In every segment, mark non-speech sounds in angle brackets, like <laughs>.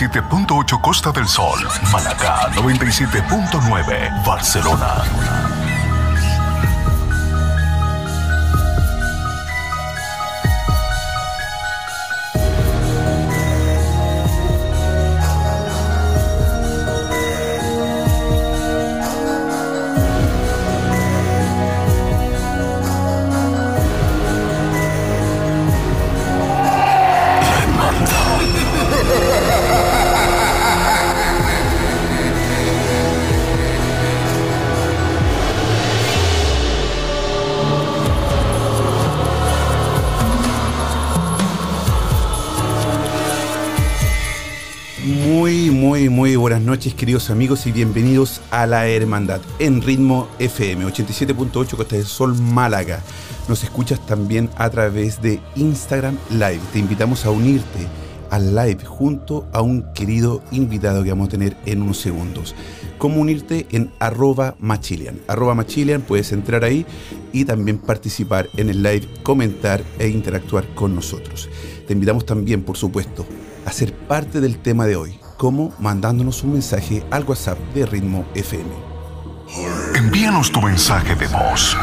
87.8 Costa del Sol, Málaga 97.9 Barcelona. Muy, buenas noches, queridos amigos, y bienvenidos a La Hermandad en Ritmo FM 87.8 Costa del Sol, Málaga. Nos escuchas también a través de Instagram Live. Te invitamos a unirte al live junto a un querido invitado que vamos a tener en unos segundos. ¿Cómo unirte? En arroba machilian. Arroba machilian, puedes entrar ahí y también participar en el live, comentar e interactuar con nosotros. Te invitamos también, por supuesto, a ser parte del tema de hoy, como mandándonos un mensaje al WhatsApp de Ritmo FM. Envíanos tu mensaje de voz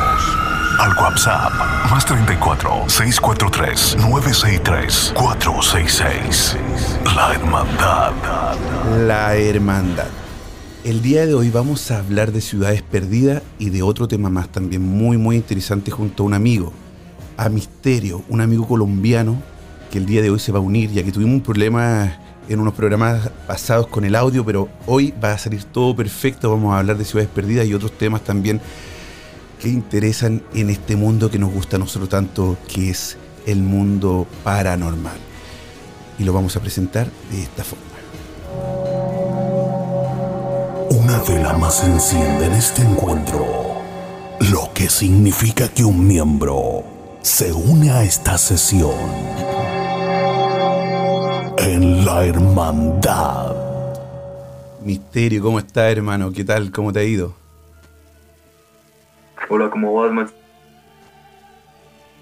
al WhatsApp más 34 643 963 466. La Hermandad. La Hermandad. El día de hoy vamos a hablar de ciudades perdidas y de otro tema más también muy muy interesante junto a un amigo, a Misterio, un amigo colombiano que el día de hoy se va a unir ya que tuvimos un problema en unos programas pasados con el audio, pero hoy va a salir todo perfecto, vamos a hablar de ciudades perdidas y otros temas también que interesan en este mundo que nos gusta a nosotros tanto, que es el mundo paranormal. Y lo vamos a presentar de esta forma. Una vela más se enciende en este encuentro, lo que significa que un miembro se une a esta sesión en la hermandad. Misterio, ¿cómo estás, hermano? ¿Qué tal? ¿Cómo te ha ido? Hola, ¿cómo vas, Max?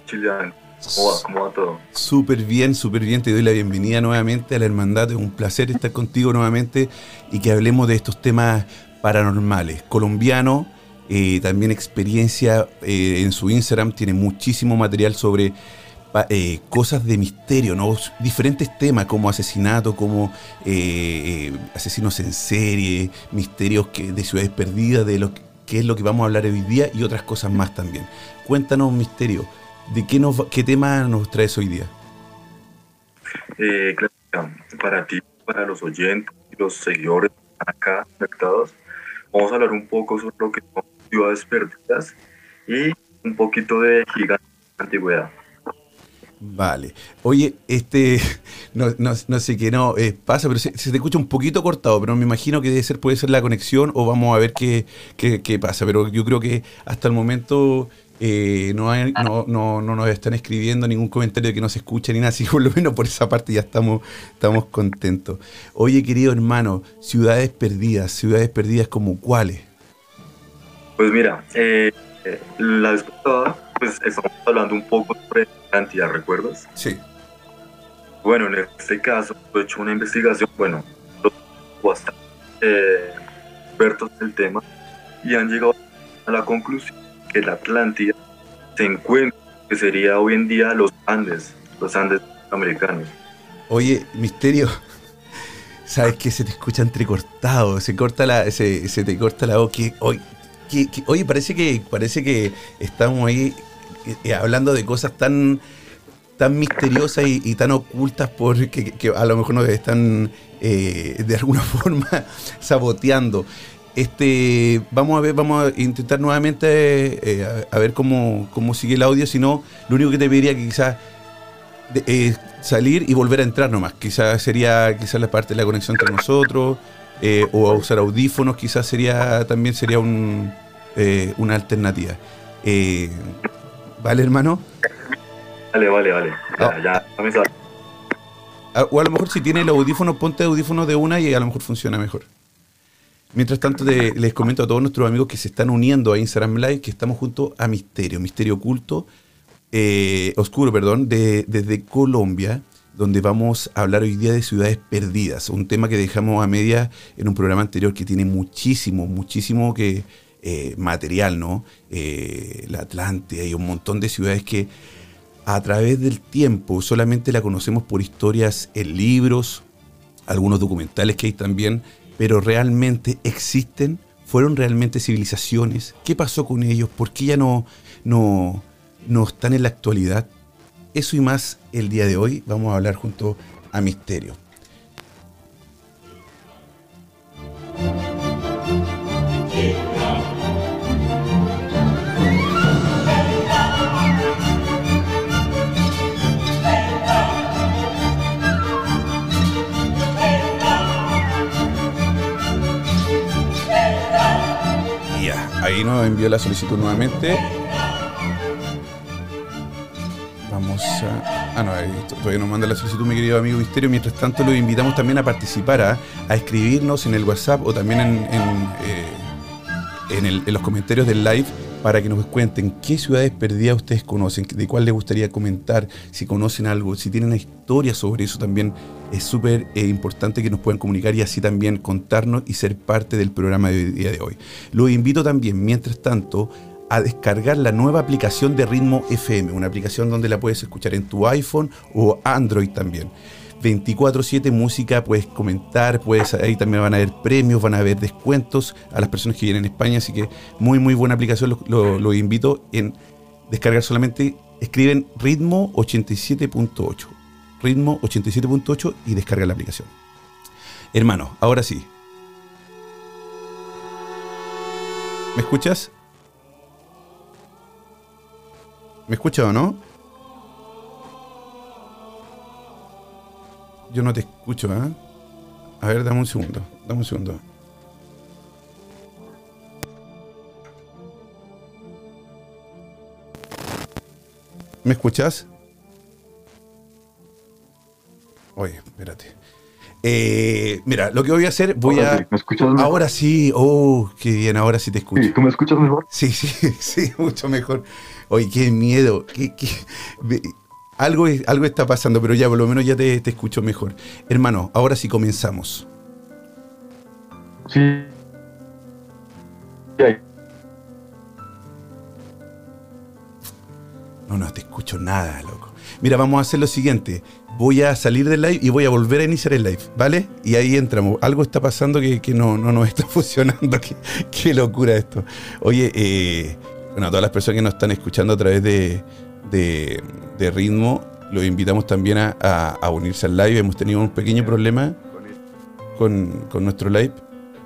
Chilean, ¿cómo va? ¿Cómo va todo? Súper bien, súper bien. Te doy la bienvenida nuevamente a la hermandad. Es un placer estar contigo nuevamente y que hablemos de estos temas paranormales. Colombiano, eh, también experiencia eh, en su Instagram, tiene muchísimo material sobre eh, cosas de misterio, ¿no? Diferentes temas como asesinato, como eh, eh, asesinos en serie, misterios que, de ciudades perdidas, de lo que, es lo que vamos a hablar hoy día y otras cosas más también. Cuéntanos, Misterio, ¿de qué, nos, qué tema nos traes hoy día? Eh, para ti, para los oyentes y los seguidores acá conectados, vamos a hablar un poco sobre lo que son ciudades perdidas y un poquito de gigante antigüedad. Vale. Oye, este, <laughs> no, no, sé qué no eh, pasa, pero se, se te escucha un poquito cortado, pero me imagino que debe ser, puede ser la conexión o vamos a ver qué, qué, pasa. Pero yo creo que hasta el momento eh, no, no, no, no nos están escribiendo ningún comentario que no se escucha ni nada, así por lo menos por esa parte ya estamos, estamos contentos. Oye, querido hermano, ciudades perdidas, ciudades perdidas como cuáles. Pues mira, eh, eh, la pues estamos hablando un poco sobre cantidad, ¿recuerdas? Sí. Bueno, en este caso, he hecho una investigación, bueno, bastante eh, expertos del tema, y han llegado a la conclusión que la Atlántida se encuentra, que sería hoy en día los Andes, los Andes americanos. Oye, Misterio, <laughs> sabes que se te escucha entrecortado, se corta la, se, se te corta la voz. Que, hoy, oye, parece que, parece que estamos ahí eh, hablando de cosas tan tan misteriosas y, tan ocultas porque que, a lo mejor nos están eh, de alguna <laughs> forma saboteando. Este, vamos a ver, vamos a intentar nuevamente eh, a, ver cómo, cómo, sigue el audio. Si no, lo único que te pediría que quizás eh, salir y volver a entrar nomás. Quizás sería quizás la parte de la conexión entre nosotros o a usar audífonos. Quizás sería también sería un, una alternativa. ¿Vale, hermano? Vale, vale, vale. Ya, ya, ah, O a lo mejor si tiene el audífono, ponte audífono de una y a lo mejor funciona mejor. Mientras tanto, les comento a todos nuestros amigos que se están uniendo a Instagram Live que estamos junto a Misterio, Misterio Oculto, eh, Oscuro, perdón, de, desde Colombia, donde vamos a hablar hoy día de ciudades perdidas, un tema que dejamos a media en un programa anterior que tiene muchísimo, muchísimo que, eh, material, ¿no? Eh, la Atlántida y un montón de ciudades que a través del tiempo solamente la conocemos por historias en libros, algunos documentales que hay también, pero realmente existen, fueron realmente civilizaciones, qué pasó con ellos, por qué ya no, no, no están en la actualidad. Eso y más el día de hoy vamos a hablar junto a Misterio. ahí nos envió la solicitud nuevamente. Vamos a. Ah, no, todavía nos manda la solicitud, mi querido amigo Misterio. Mientras tanto, los invitamos también a participar, a, escribirnos en el WhatsApp o también en, en eh, los comentarios del live para que nos cuenten qué ciudades perdidas ustedes conocen, de cuál les gustaría comentar, si conocen algo, si tienen una historia sobre eso también es súper eh, importante que nos puedan comunicar y así también contarnos y ser parte del programa de día de hoy. Los invito también, mientras tanto, a descargar la nueva aplicación de Ritmo FM, una aplicación donde la puedes escuchar en tu iPhone o Android también. 24/7 música, puedes comentar, puedes, ahí también van a haber premios, van a haber descuentos a las personas que vienen a España, así que muy muy buena aplicación, lo, invito en descargar solamente, escriben ritmo 87.8, ritmo 87.8 y descarga la aplicación. Hermano, ahora sí. ¿Me escuchas? ¿Me escuchas o no? Yo no te escucho, ¿eh? A ver, dame un segundo, dame un segundo. ¿Me escuchas? Oye, espérate. Eh, mira, lo que voy a hacer, voy a. ¿Me escuchas mejor? Ahora sí, oh, qué bien, ahora sí te escucho. ¿Tú me escuchas mejor? Sí, sí, <laughs> sí, mucho mejor. Oye, qué miedo. Qué, qué algo, algo está pasando, pero ya por lo menos ya te, escucho mejor. Hermano, ahora sí comenzamos. Sí. No, no te escucho nada, loco. Mira, vamos a hacer lo siguiente. Voy a salir del live y voy a volver a iniciar el live, ¿vale? Y ahí entramos. Algo está pasando que, no, no nos está <laughs> funcionando. qué, locura esto. Oye, eh, bueno, a todas las personas que nos están escuchando a través de, de, ritmo, los invitamos también a, unirse al live. Hemos tenido un pequeño problema con, con nuestro live,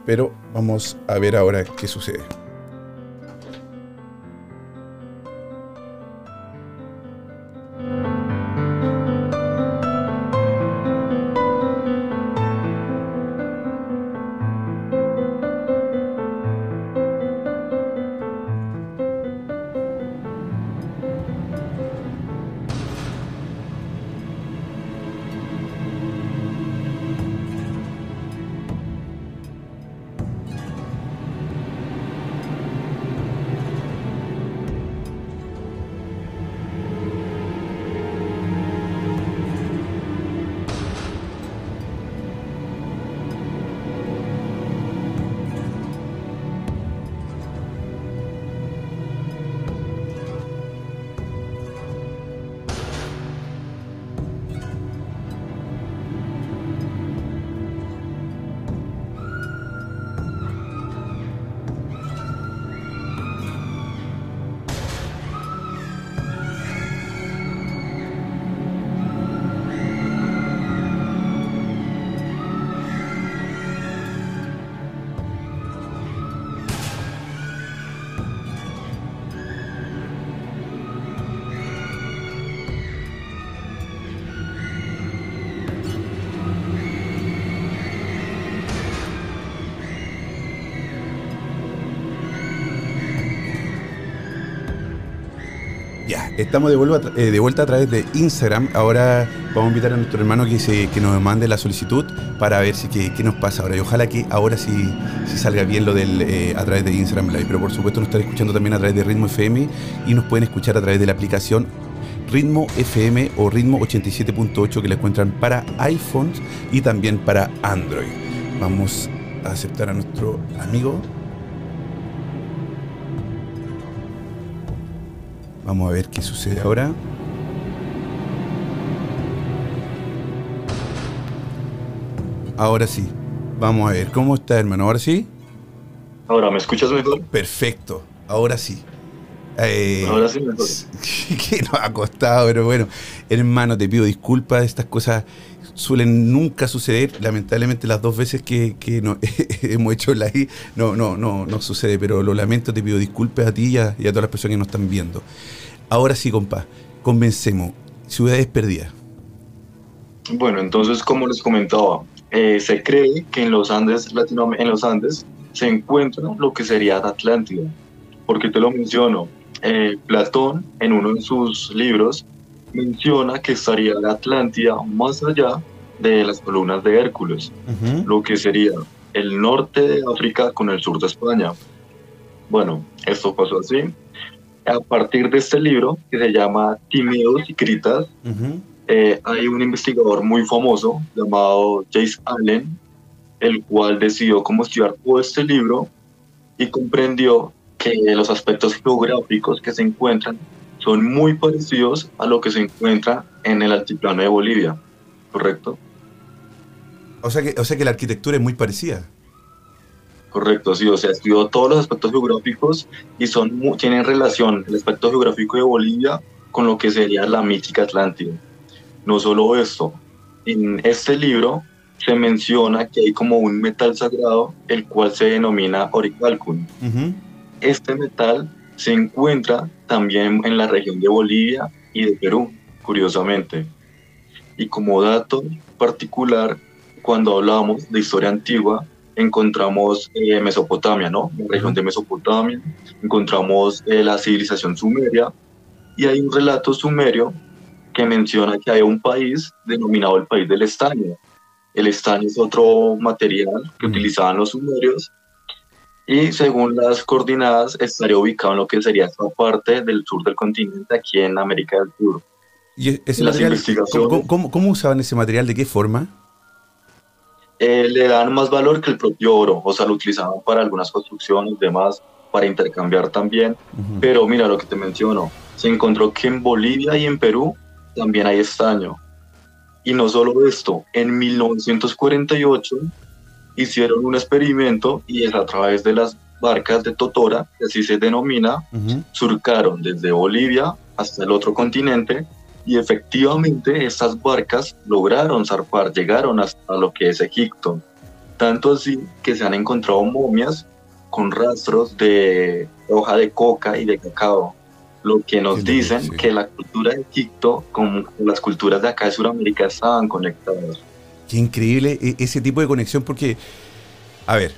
pero vamos a ver ahora qué sucede. Estamos de vuelta, eh, de vuelta a través de Instagram. Ahora vamos a invitar a nuestro hermano que, se, que nos mande la solicitud para ver si qué, qué nos pasa ahora. Y ojalá que ahora sí, salga bien lo del eh, a través de Instagram Live. Pero por supuesto nos están escuchando también a través de Ritmo FM y nos pueden escuchar a través de la aplicación Ritmo FM o Ritmo 87.8 que la encuentran para iPhones y también para Android. Vamos a aceptar a nuestro amigo. Vamos a ver qué sucede ahora. Ahora sí. Vamos a ver. ¿Cómo está, hermano? ¿Ahora sí? Ahora, ¿me escuchas mejor? Perfecto. Ahora sí. Eh, Ahora sí mejor. <laughs> que nos ha costado, pero bueno, hermano, te pido disculpas. Estas cosas suelen nunca suceder. Lamentablemente, las dos veces que, que <laughs> hemos hecho la I, no, no, no, no sucede, pero lo lamento. Te pido disculpas a ti y a, todas las personas que nos están viendo. Ahora sí, compa, convencemos. Ciudades perdidas. Bueno, entonces, como les comentaba, eh, se cree que en los Andes, Latinoam- en los Andes, se encuentra lo que sería Atlántida. ¿Por qué te lo menciono? Eh, Platón, en uno de sus libros, menciona que estaría la Atlántida más allá de las columnas de Hércules, lo que sería el norte de África con el sur de España. Bueno, esto pasó así. A partir de este libro, que se llama Timeos y Critas, eh, hay un investigador muy famoso llamado Jace Allen, el cual decidió cómo estudiar todo este libro y comprendió que los aspectos geográficos que se encuentran son muy parecidos a lo que se encuentra en el altiplano de Bolivia, ¿correcto? O sea, que, o sea que la arquitectura es muy parecida. Correcto, sí, o sea, estudió todos los aspectos geográficos y son tienen relación el aspecto geográfico de Bolivia con lo que sería la mítica Atlántida. No solo esto, en este libro se menciona que hay como un metal sagrado, el cual se denomina oricalcum. Ujú. Este metal se encuentra también en la región de Bolivia y de Perú, curiosamente. Y como dato particular, cuando hablamos de historia antigua, encontramos eh, Mesopotamia, ¿no? La región de Mesopotamia, encontramos eh, la civilización sumeria, y hay un relato sumerio que menciona que hay un país denominado el país del estaño. El estaño es otro material que utilizaban los sumerios y según las coordenadas estaría ubicado en lo que sería esta parte del sur del continente, aquí en América del Sur. ¿Y ese Las material. ¿cómo, cómo, cómo usaban ese material? ¿De qué forma? Eh, le dan más valor que el propio oro, o sea, lo utilizaban para algunas construcciones, demás, para intercambiar también. Ujú. Pero mira lo que te menciono, se encontró que en Bolivia y en Perú también hay estaño. Y no solo esto, en 1948 hicieron un experimento y es a través de las barcas de Totora, que así se denomina, Ujú. surcaron desde Bolivia hasta el otro continente y efectivamente estas barcas lograron zarpar, llegaron hasta lo que es Egipto. Tanto así que se han encontrado momias con rastros de hoja de coca y de cacao, lo que nos dicen sí. que la cultura de Egipto con las culturas de acá de Sudamérica estaban conectadas. Qué increíble e- ese tipo de conexión porque, a ver,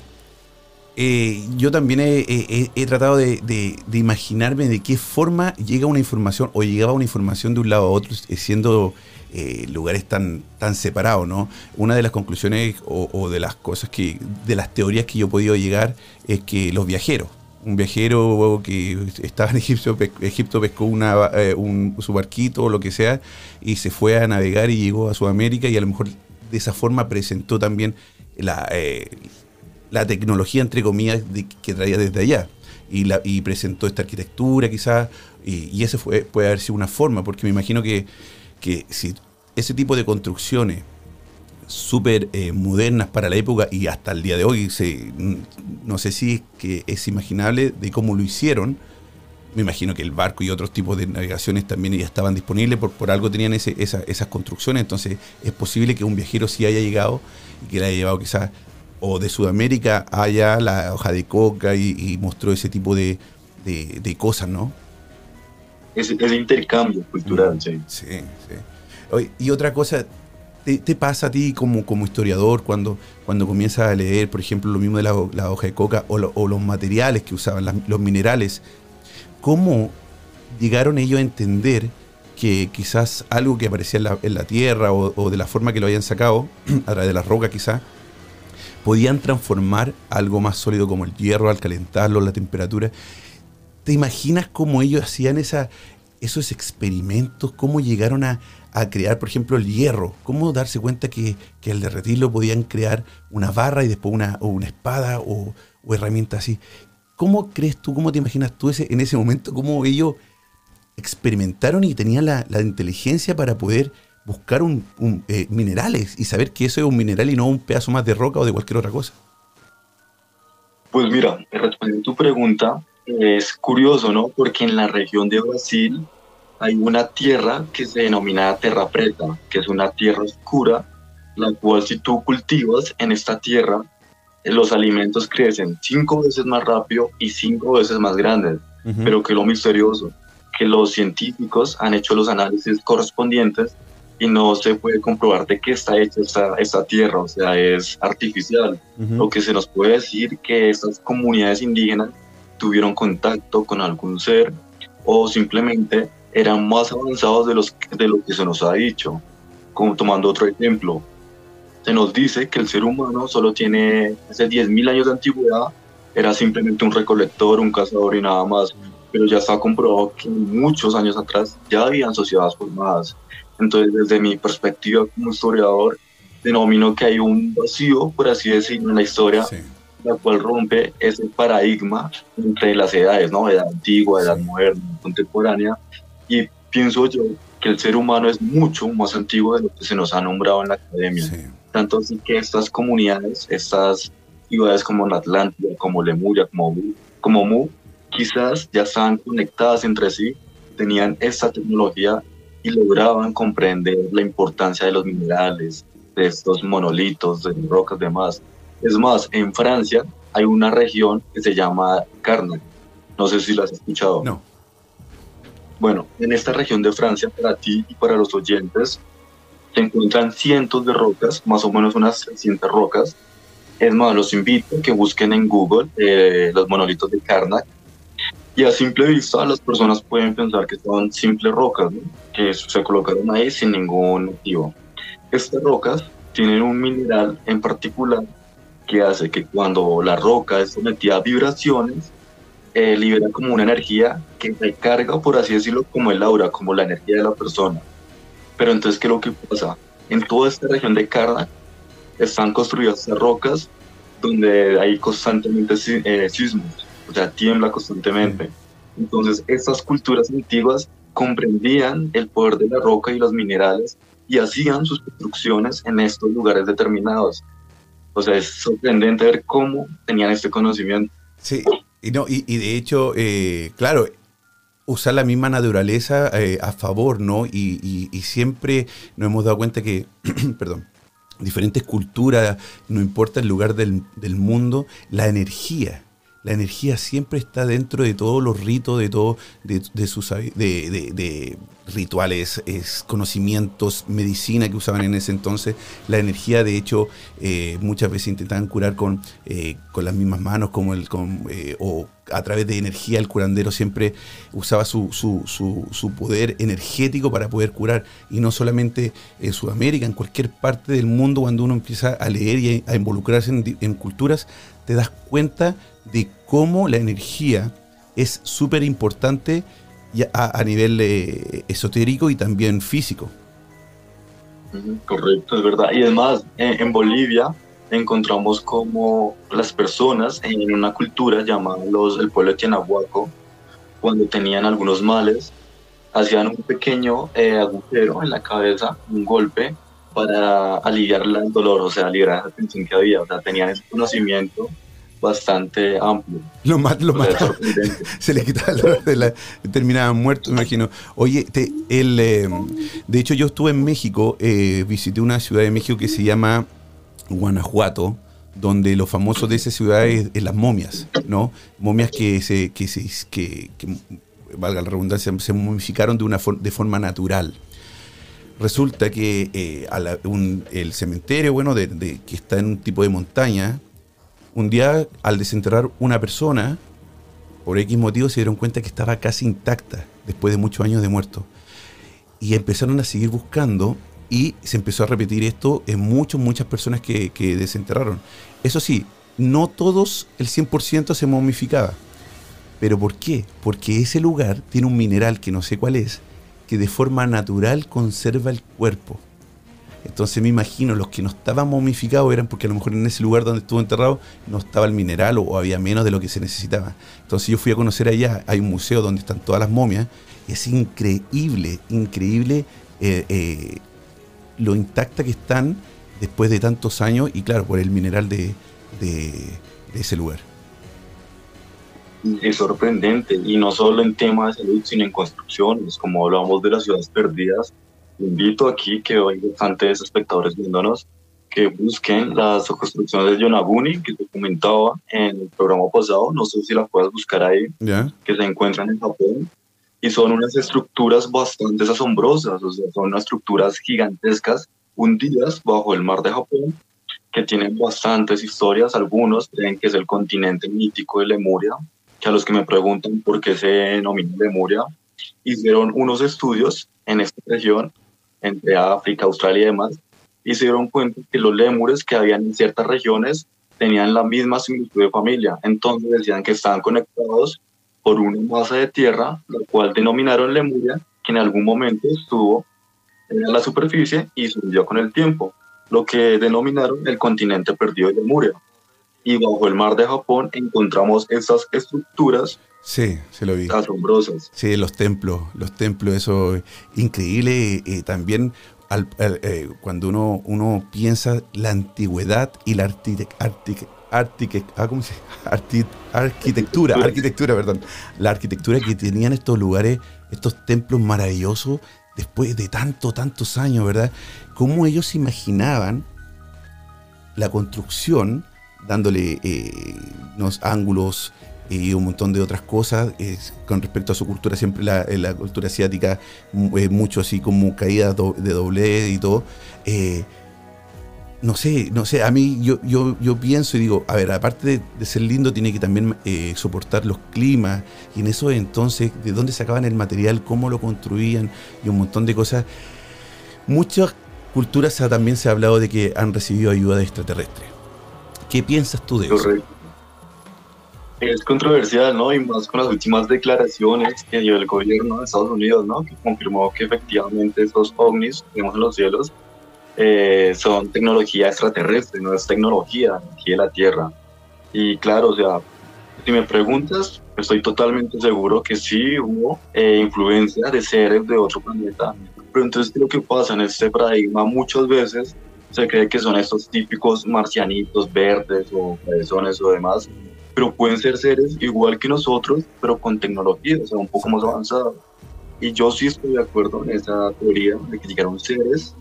eh, yo también he, tratado de, imaginarme de qué forma llega una información o llegaba una información de un lado a otro eh, siendo eh, lugares tan, tan separados, ¿no? Una de las conclusiones o, de las cosas que, de las teorías que yo he podido llegar es que los viajeros, un viajero que estaba en Egipto, Egipto pescó una, eh, un, su barquito o lo que sea y se fue a navegar y llegó a Sudamérica y a lo mejor de esa forma presentó también la, eh, la tecnología, entre comillas, que traía desde allá. Y, la, y presentó esta arquitectura quizás, y, y fue, puede haber sido una forma, porque me imagino que, que si ese tipo de construcciones súper eh, modernas para la época y hasta el día de hoy, se, no sé si es que es imaginable de cómo lo hicieron, me imagino que el barco y otros tipos de navegaciones también ya estaban disponibles, por, por algo tenían esa- esas construcciones, entonces es posible que un viajero sí haya llegado y que le haya llevado quizás o de Sudamérica allá la hoja de coca y, y mostró ese tipo de, de- de cosas, ¿no? Ese, ese intercambio cultural, sí. Sí, sí. Oye, y otra cosa, ¿te, te pasa a ti como, como historiador cuando, cuando comienzas a leer, por ejemplo, lo mismo de la, la hoja de coca o, lo- o los materiales que usaban, las- los minerales? ¿Cómo llegaron ellos a entender que quizás algo que aparecía en la, tierra o, de la forma que lo habían sacado, <clears throat> a través de la roca quizás, podían transformar algo más sólido como el hierro al calentarlo, la temperatura. ¿Te imaginas cómo ellos hacían esos experimentos, cómo llegaron a, crear, por ejemplo, el hierro? ¿Cómo darse cuenta que, al derretirlo podían crear una barra y después una, o una espada o, o herramientas así? ¿Cómo crees tú, cómo te imaginas tú ese, en ese momento, cómo ellos experimentaron y tenían la, inteligencia para poder buscar un, eh, minerales y saber que eso es un mineral y no un pedazo más de roca o de cualquier otra cosa? Pues mira, respondiendo a tu pregunta, es curioso, ¿no? Porque en la región de Brasil hay una tierra que se denomina terra preta, que es una tierra oscura, la cual si tú cultivas en esta tierra, los alimentos crecen cinco veces más rápido y cinco veces más grandes. Pero que lo misterioso, que los científicos han hecho los análisis correspondientes y no se puede comprobar de qué está hecha esta, esta tierra, o sea, es artificial. Lo que se nos puede decir que estas comunidades indígenas tuvieron contacto con algún ser o simplemente eran más avanzados de, los, de lo que se nos ha dicho. Como tomando otro ejemplo, se nos dice que el ser humano solo tiene hace 10.000 años de antigüedad, era simplemente un recolector, un cazador y nada más, pero ya está comprobado que muchos años atrás ya habían sociedades formadas. Entonces, desde mi perspectiva como historiador, denomino que hay un vacío, por así decirlo, en la historia, la cual rompe ese paradigma entre las edades, ¿no? Edad antigua, edad moderna, contemporánea, y pienso yo que el ser humano es mucho más antiguo de lo que se nos ha nombrado en la academia. Tanto así que estas comunidades, estas ciudades como la Atlántida, como Lemuria, como, como Mu, quizás ya estaban conectadas entre sí, tenían esta tecnología y lograban comprender la importancia de los minerales, de estos monolitos, de rocas, demás. Es más, en Francia hay una región que se llama Karnak. No sé si la has escuchado. No. Bueno, en esta región de Francia, para ti y para los oyentes, se encuentran cientos de rocas, más o menos unas 300 rocas. Es más, los invito a que busquen en Google eh, los monolitos de Karnak. Y a simple vista, las personas pueden pensar que son simples rocas, que se colocaron ahí sin ningún motivo. Estas rocas tienen un mineral en particular que hace que cuando la roca es sometida a vibraciones, eh, libera como una energía que recarga, por así decirlo, como el aura, como la energía de la persona. Pero entonces, ¿qué es lo que pasa? En toda esta región de Karnak están construidas rocas donde hay constantemente eh, sismos, o sea, tiembla constantemente. Entonces, estas culturas antiguas comprendían el poder de la roca y los minerales y hacían sus construcciones en estos lugares determinados. O sea, es sorprendente ver cómo tenían este conocimiento. Sí, y, no, y, de hecho, eh, claro, usar la misma naturaleza eh, a favor, ¿no? Y, siempre nos hemos dado cuenta que, <clears throat> perdón, diferentes culturas, no importa el lugar del, del mundo, la energía la energía siempre está dentro de todos los ritos, de todo, de, sus de, rituales, es, conocimientos, medicina que usaban en ese entonces. La energía, de hecho, eh, muchas veces intentaban curar con, eh, con las mismas manos, como el, con, eh, o a través de energía. El curandero siempre usaba su, su, su, poder energético para poder curar. Y no solamente en Sudamérica, en cualquier parte del mundo, cuando uno empieza a leer y a, involucrarse en, en culturas, te das cuenta de cómo la energía es súper importante a, nivel eh, esotérico y también físico. Correcto, es verdad. Y además, en, Bolivia encontramos como las personas en una cultura llamada los, el pueblo de Tianahuaco, cuando tenían algunos males, hacían un pequeño eh, agujero en la cabeza, un golpe, para aliviar el dolor, o sea, aliviar la tensión que había. O sea, tenían ese conocimiento bastante amplio. Lo más, lo más <laughs> se le quitaba el dolor de la, terminaban muertos, me imagino. Oye, el, eh, de hecho yo estuve en México, eh, visité una ciudad de México que se llama Guanajuato, donde lo famoso de esa ciudad es, las momias, ¿no? Momias que se, que se, que, valga la redundancia, se momificaron de una de forma natural. Resulta que eh, el cementerio, bueno, de, que está en un tipo de montaña, un día, al desenterrar una persona, por X motivo se dieron cuenta que estaba casi intacta. después de muchos años de muerto. Y empezaron a seguir buscando y se empezó a repetir esto en muchas, muchas personas que, que desenterraron. Eso sí, no todos el 100% se momificaba. ¿Pero por qué? Porque ese lugar tiene un mineral que no sé cuál es, que de forma natural conserva el cuerpo. Entonces me imagino, los que no estaban momificados eran porque a lo mejor en ese lugar donde estuvo enterrado no estaba el mineral o, había menos de lo que se necesitaba. Entonces yo fui a conocer allá, hay un museo donde están todas las momias, es increíble, increíble eh, eh, lo intacta que están después de tantos años y claro, por el mineral de ese lugar. Es sorprendente, y no solo en temas de salud, sino en construcciones, como hablamos de las ciudades perdidas. Invito aquí que hay bastantes espectadores viéndonos que busquen las construcciones de Yonaguni que te comentaba en el programa pasado, no sé si las puedes buscar ahí, que se encuentran en Japón, y son unas estructuras bastante asombrosas, o sea, son unas estructuras gigantescas hundidas bajo el mar de Japón, que tienen bastantes historias, algunos creen que es el continente mítico de Lemuria, que a los que me preguntan por qué se denomina Lemuria, hicieron unos estudios en esta región, entre África, Australia y demás, y se dieron cuenta que los lémures que habían en ciertas regiones tenían la misma similitud de familia. Entonces decían que estaban conectados por una masa de tierra, la cual denominaron Lemuria, que en algún momento estuvo en la superficie y subió con el tiempo, lo que denominaron el continente perdido de Lemuria y bajo el mar de Japón encontramos esas estructuras Sí, se lo vi. Asombrosas. Sí, los templos, los templos, eso increíble. Y también eh, cuando uno, uno piensa la antigüedad y la ah, ¿cómo se arquitectura, arquitectura, perdón, la arquitectura que tenían estos lugares, estos templos maravillosos después de tantos, tantos años, ¿verdad? Cómo ellos imaginaban la construcción dándole eh, unos ángulos y un montón de otras cosas. con respecto a su cultura, siempre la, la cultura asiática, eh, mucho así como caídas de doble y todo. Eh, no sé, no sé, a mí yo, yo, yo pienso y digo, a ver, aparte de, ser lindo, tiene que también soportar los climas, y en eso entonces, ¿de dónde sacaban el material? ¿Cómo lo construían? Y un montón de cosas. Muchas culturas también se ha hablado de que han recibido ayuda de extraterrestres. ¿Qué piensas tú de eso? Es controversial, ¿no? Y más con las últimas declaraciones que dio el gobierno de Estados Unidos, ¿no? Que confirmó que efectivamente esos ovnis que vemos en los cielos eh, son tecnología extraterrestre, no es tecnología aquí de la Tierra. Y claro, o sea, si me preguntas, estoy totalmente seguro que sí hubo eh, influencia de seres de otro planeta. Pero entonces, lo que pasa en este paradigma muchas veces se cree que son estos típicos marcianitos verdes o personas o demás, pero pueden ser seres igual que nosotros, pero con tecnología, o sea, un poco más avanzada. Y yo sí estoy de acuerdo en esa teoría de que llegaron seres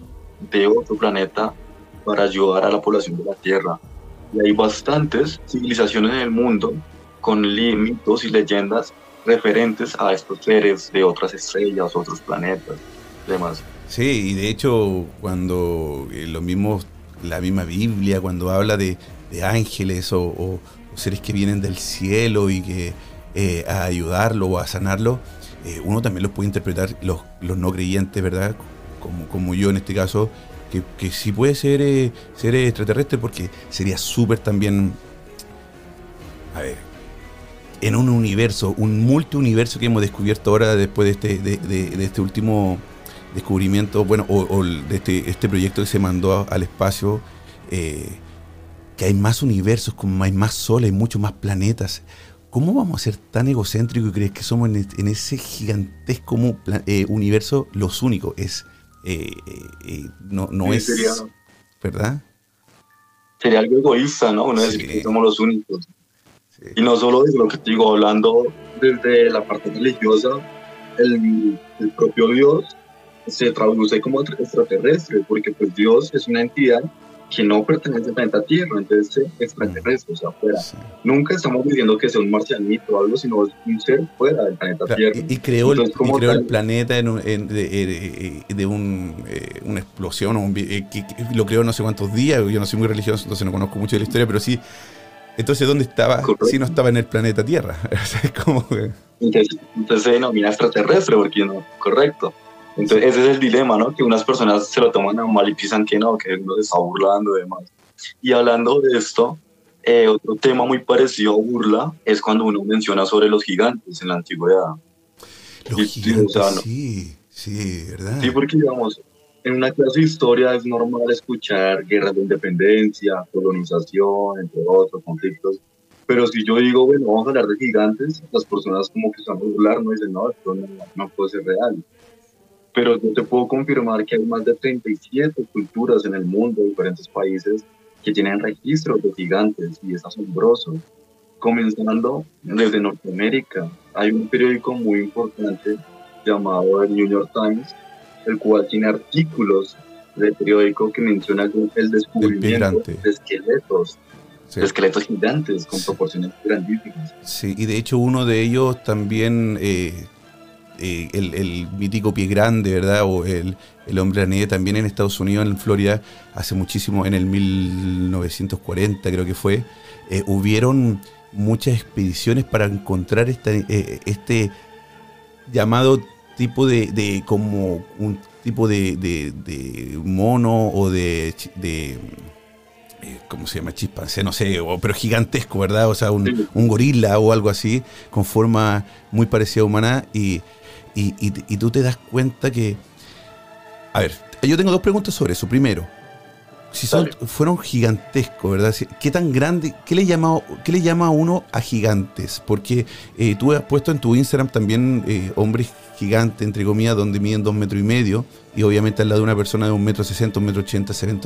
de otro planeta para ayudar a la población de la Tierra. Y hay bastantes civilizaciones en el mundo con mitos y leyendas referentes a estos seres de otras estrellas, otros planetas, demás. Sí, y de hecho, cuando eh, lo mismo, la misma Biblia, cuando habla de, ángeles o, seres que vienen del cielo y que eh, a ayudarlo o a sanarlo, eh, uno también los puede interpretar, los, los no creyentes, ¿verdad? Como, como yo en este caso, que, que sí puede ser, ser extraterrestre porque sería súper también, a ver, en un universo, un multiuniverso que hemos descubierto ahora después de este, de este último descubrimiento, bueno, o, de este, este, proyecto que se mandó al espacio, eh, que hay más universos, como hay más soles, hay muchos más planetas. ¿Cómo vamos a ser tan egocéntricos y crees que somos en, ese gigantesco eh, universo los únicos? Es, eh, no, no es... ¿Verdad? Sería algo egoísta, ¿no? Uno decir que somos los únicos. Y no solo de lo que te digo, hablando desde la parte religiosa, el, el propio Dios se traduce como extraterrestre, porque pues Dios es una entidad que no pertenece al planeta Tierra, entonces es extraterrestre, o sea, fuera. Nunca estamos diciendo que sea un marcianito o algo, sino un ser fuera del planeta Tierra. Y, creó, el, creó el, planeta en, de, de un, eh, una explosión, o eh, que, lo creó no sé cuántos días, yo no soy muy religioso, entonces no conozco mucho de la historia, pero sí. Entonces, ¿dónde estaba? Si no estaba en el planeta Tierra. <laughs> entonces, entonces se denomina extraterrestre porque no, correcto. Entonces ese es el dilema, ¿no? Que unas personas se lo toman a mal y piensan que no, que uno se está burlando y demás. Y hablando de esto, eh, otro tema muy parecido a burla es cuando uno menciona sobre los gigantes en la antigüedad. Los gigantes, sí, sí, ¿verdad? Sí, porque digamos, en una clase de historia es normal escuchar guerras de independencia, colonización, entre otros conflictos. Pero si yo digo, bueno, vamos a hablar de gigantes, las personas como que están a burlar, no dicen, no, esto no, no puede ser real. Pero yo te puedo confirmar que hay más de 37 culturas en el mundo, diferentes países, que tienen registros de gigantes y es asombroso. Comenzando desde Norteamérica, hay un periódico muy importante llamado el New York Times, el cual tiene artículos de periódico que mencionan el descubrimiento de esqueletos, esqueletos gigantes con proporciones grandísimas. Sí, y de hecho uno de ellos también, eh, eh, el, mítico pie grande, ¿verdad? O el, el hombre nieve también en Estados Unidos, en Florida, hace muchísimo, en el 1940 creo que fue, eh, hubieron muchas expediciones para encontrar esta, este llamado tipo de, como un tipo de, mono o de, de eh, ¿cómo se llama? Chimpancé, no sé, pero gigantesco, ¿verdad? O sea, un, gorila o algo así, con forma muy parecida a humana, y, y, tú te das cuenta que... A ver, yo tengo dos preguntas sobre eso. Primero, si son, fueron gigantescos, ¿verdad? ¿Qué tan grande, qué le llama, qué le llama a uno a gigantes? Porque eh, tú has puesto en tu Instagram también eh, hombres gigantes, entre comillas, donde miden dos metros y medio, y obviamente al lado de una persona de un metro sesenta, un metro ochenta se ven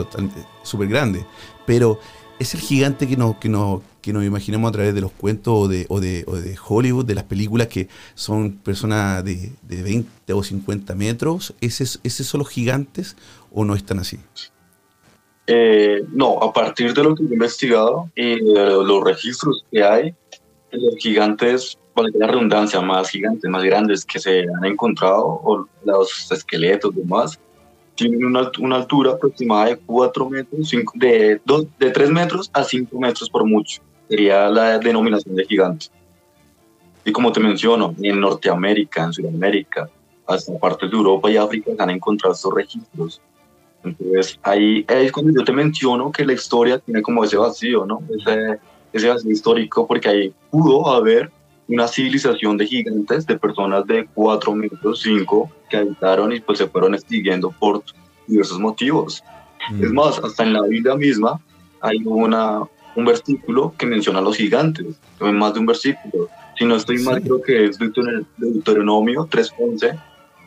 súper grandes. Pero es el gigante que nos, que, nos, que nos imaginamos a través de los cuentos o de, o de, o de Hollywood, de las películas que son personas de, de 20 o 50 metros. ¿Esos son los gigantes o no están así? Eh, no, a partir de lo que he investigado y los registros que hay, los gigantes, para la redundancia, más gigantes, más grandes que se han encontrado, o los esqueletos demás, tienen una, una altura aproximada de 4 metros, de, dos, de 3 metros a 5 metros por mucho. Sería la denominación de gigante. Y como te menciono, en Norteamérica, en Sudamérica, hasta partes de Europa y África se han encontrado estos registros. Entonces ahí es cuando yo te menciono que la historia tiene como ese vacío, ¿no? Ese, ese vacío histórico porque ahí pudo haber una civilización de gigantes, de personas de 4 metros 5 que habitaron y pues se fueron extinguiendo por diversos motivos. Es mm. más, hasta en la Biblia misma hay una, un versículo que menciona a los gigantes, más de un versículo. Si no estoy mal, creo que es Deuteronomio 3.11,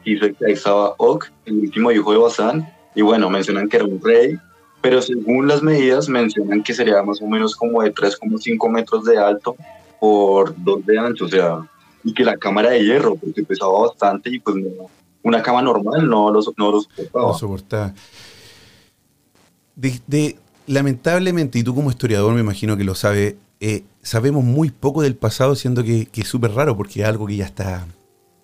y dice que ahí estaba Og, el último hijo de Basán, y bueno, mencionan que era un rey, pero según las medidas mencionan que sería más o menos como de 3,5 metros de alto por 2 de ancho, o sea, y que la cámara de hierro, porque pesaba bastante y pues una cama normal no lo, no lo soportaba. No soportaba. De, lamentablemente, y tú como historiador me imagino que lo sabes, eh, sabemos muy poco del pasado, siendo que, que es súper raro porque es algo que ya está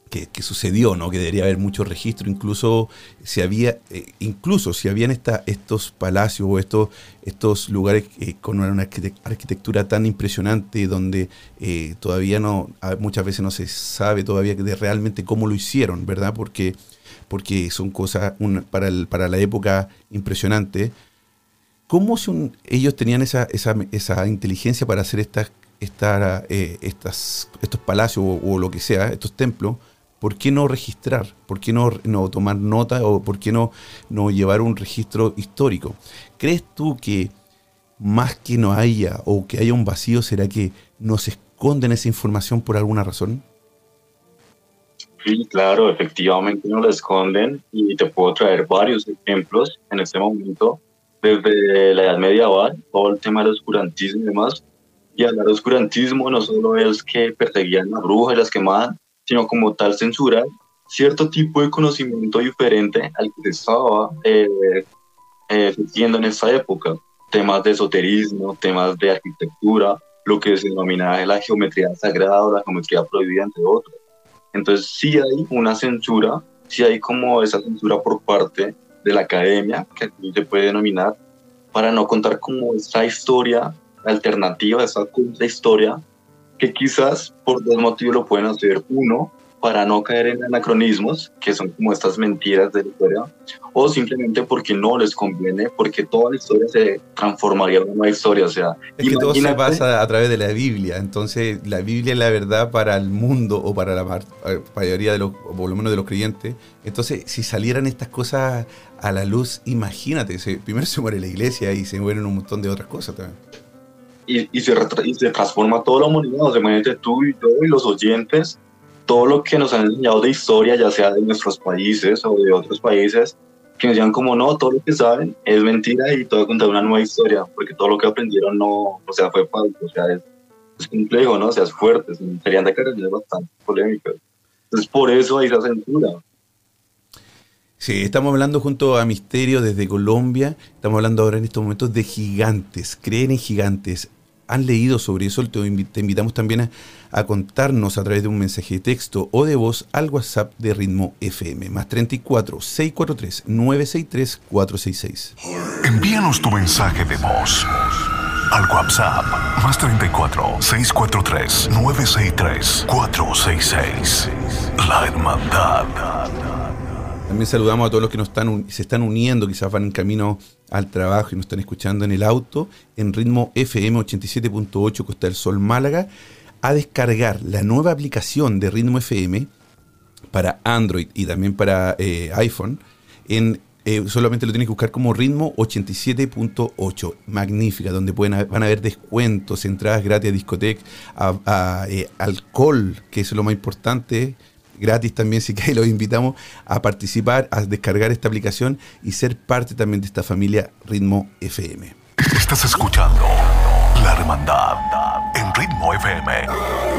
que, sucedió, ¿no? Que debería haber mucho registro, incluso si había, eh, incluso si habían esta, estos palacios o estos, estos lugares eh, con una arquitectura tan impresionante donde todavía no, muchas veces no se sabe todavía de realmente cómo lo hicieron, ¿verdad? Porque, porque son cosas para, para la época impresionante. ¿Cómo son, ellos tenían esa, inteligencia para hacer estas, estas, estos palacios o, lo que sea, estos templos, ¿por qué no registrar? ¿Por qué no, no tomar nota o por qué no, no llevar un registro histórico? ¿Crees tú que más que no haya o que haya un vacío, será que nos esconden esa información por alguna razón? Sí, claro, efectivamente no la esconden y te puedo traer varios ejemplos en este momento, desde la Edad Medieval, todo el tema del oscurantismo y demás. Y hablar de oscurantismo no solo es que perseguían a brujas y las quemaban, sino como tal censura cierto tipo de conocimiento diferente al que se estaba eh, eh en esa época. Temas de esoterismo, temas de arquitectura, lo que se denomina la geometría sagrada o la geometría prohibida, entre otros. Entonces sí hay una censura, sí hay como esa censura por parte de la academia, que se puede denominar, para no contar como esa historia alternativa, esa historia que quizás por dos motivos lo pueden hacer. Uno, para no caer en anacronismos, que son como estas mentiras de la historia, o simplemente porque no les conviene, porque toda la historia se transformaría en una historia. O sea, es que todo se pasa a través de la Biblia, entonces la Biblia es la verdad para el mundo o para la eh, mayoría de los, o por lo menos de los creyentes. Entonces, si salieran estas cosas a la luz, imagínate, primero se muere la iglesia y se mueren un montón de otras cosas también. Y, se, y se transforma toda la humanidad, o sea, tú y yo y los oyentes todo lo que nos han enseñado de historia, ya sea de nuestros países o de otros países, que nos digan como no, todo lo que saben es mentira y todo contar una nueva historia, porque todo lo que aprendieron no, o sea, fue falso, o sea, es, complejo, ¿no? O sea, es fuerte, serían de carreras bastante polémicas. Entonces, por eso hay esa censura. Sí, estamos hablando junto a Misterio desde Colombia, estamos hablando ahora en estos momentos de gigantes, creen en gigantes, han leído sobre eso, te, invitamos también a, contarnos a través de un mensaje de texto o de voz al WhatsApp de Ritmo FM, más 34 643 963 466. Envíanos tu mensaje de voz al WhatsApp, más 34 643 963 466. La Hermandad. También saludamos a todos los que nos están, se están uniendo, quizás van en camino al trabajo y nos están escuchando en el auto, en ritmo FM 87.8 Costa del Sol Málaga, a descargar la nueva aplicación de ritmo FM para Android y también para eh, iPhone. En, eh, solamente lo tienes que buscar como ritmo 87.8, magnífica, donde pueden, van a haber descuentos, entradas gratis a discoteca, a, eh, alcohol, que es lo más importante gratis también, si que los invitamos a participar, a descargar esta aplicación y ser parte también de esta familia Ritmo FM. Estás escuchando La Hermandad en Ritmo FM.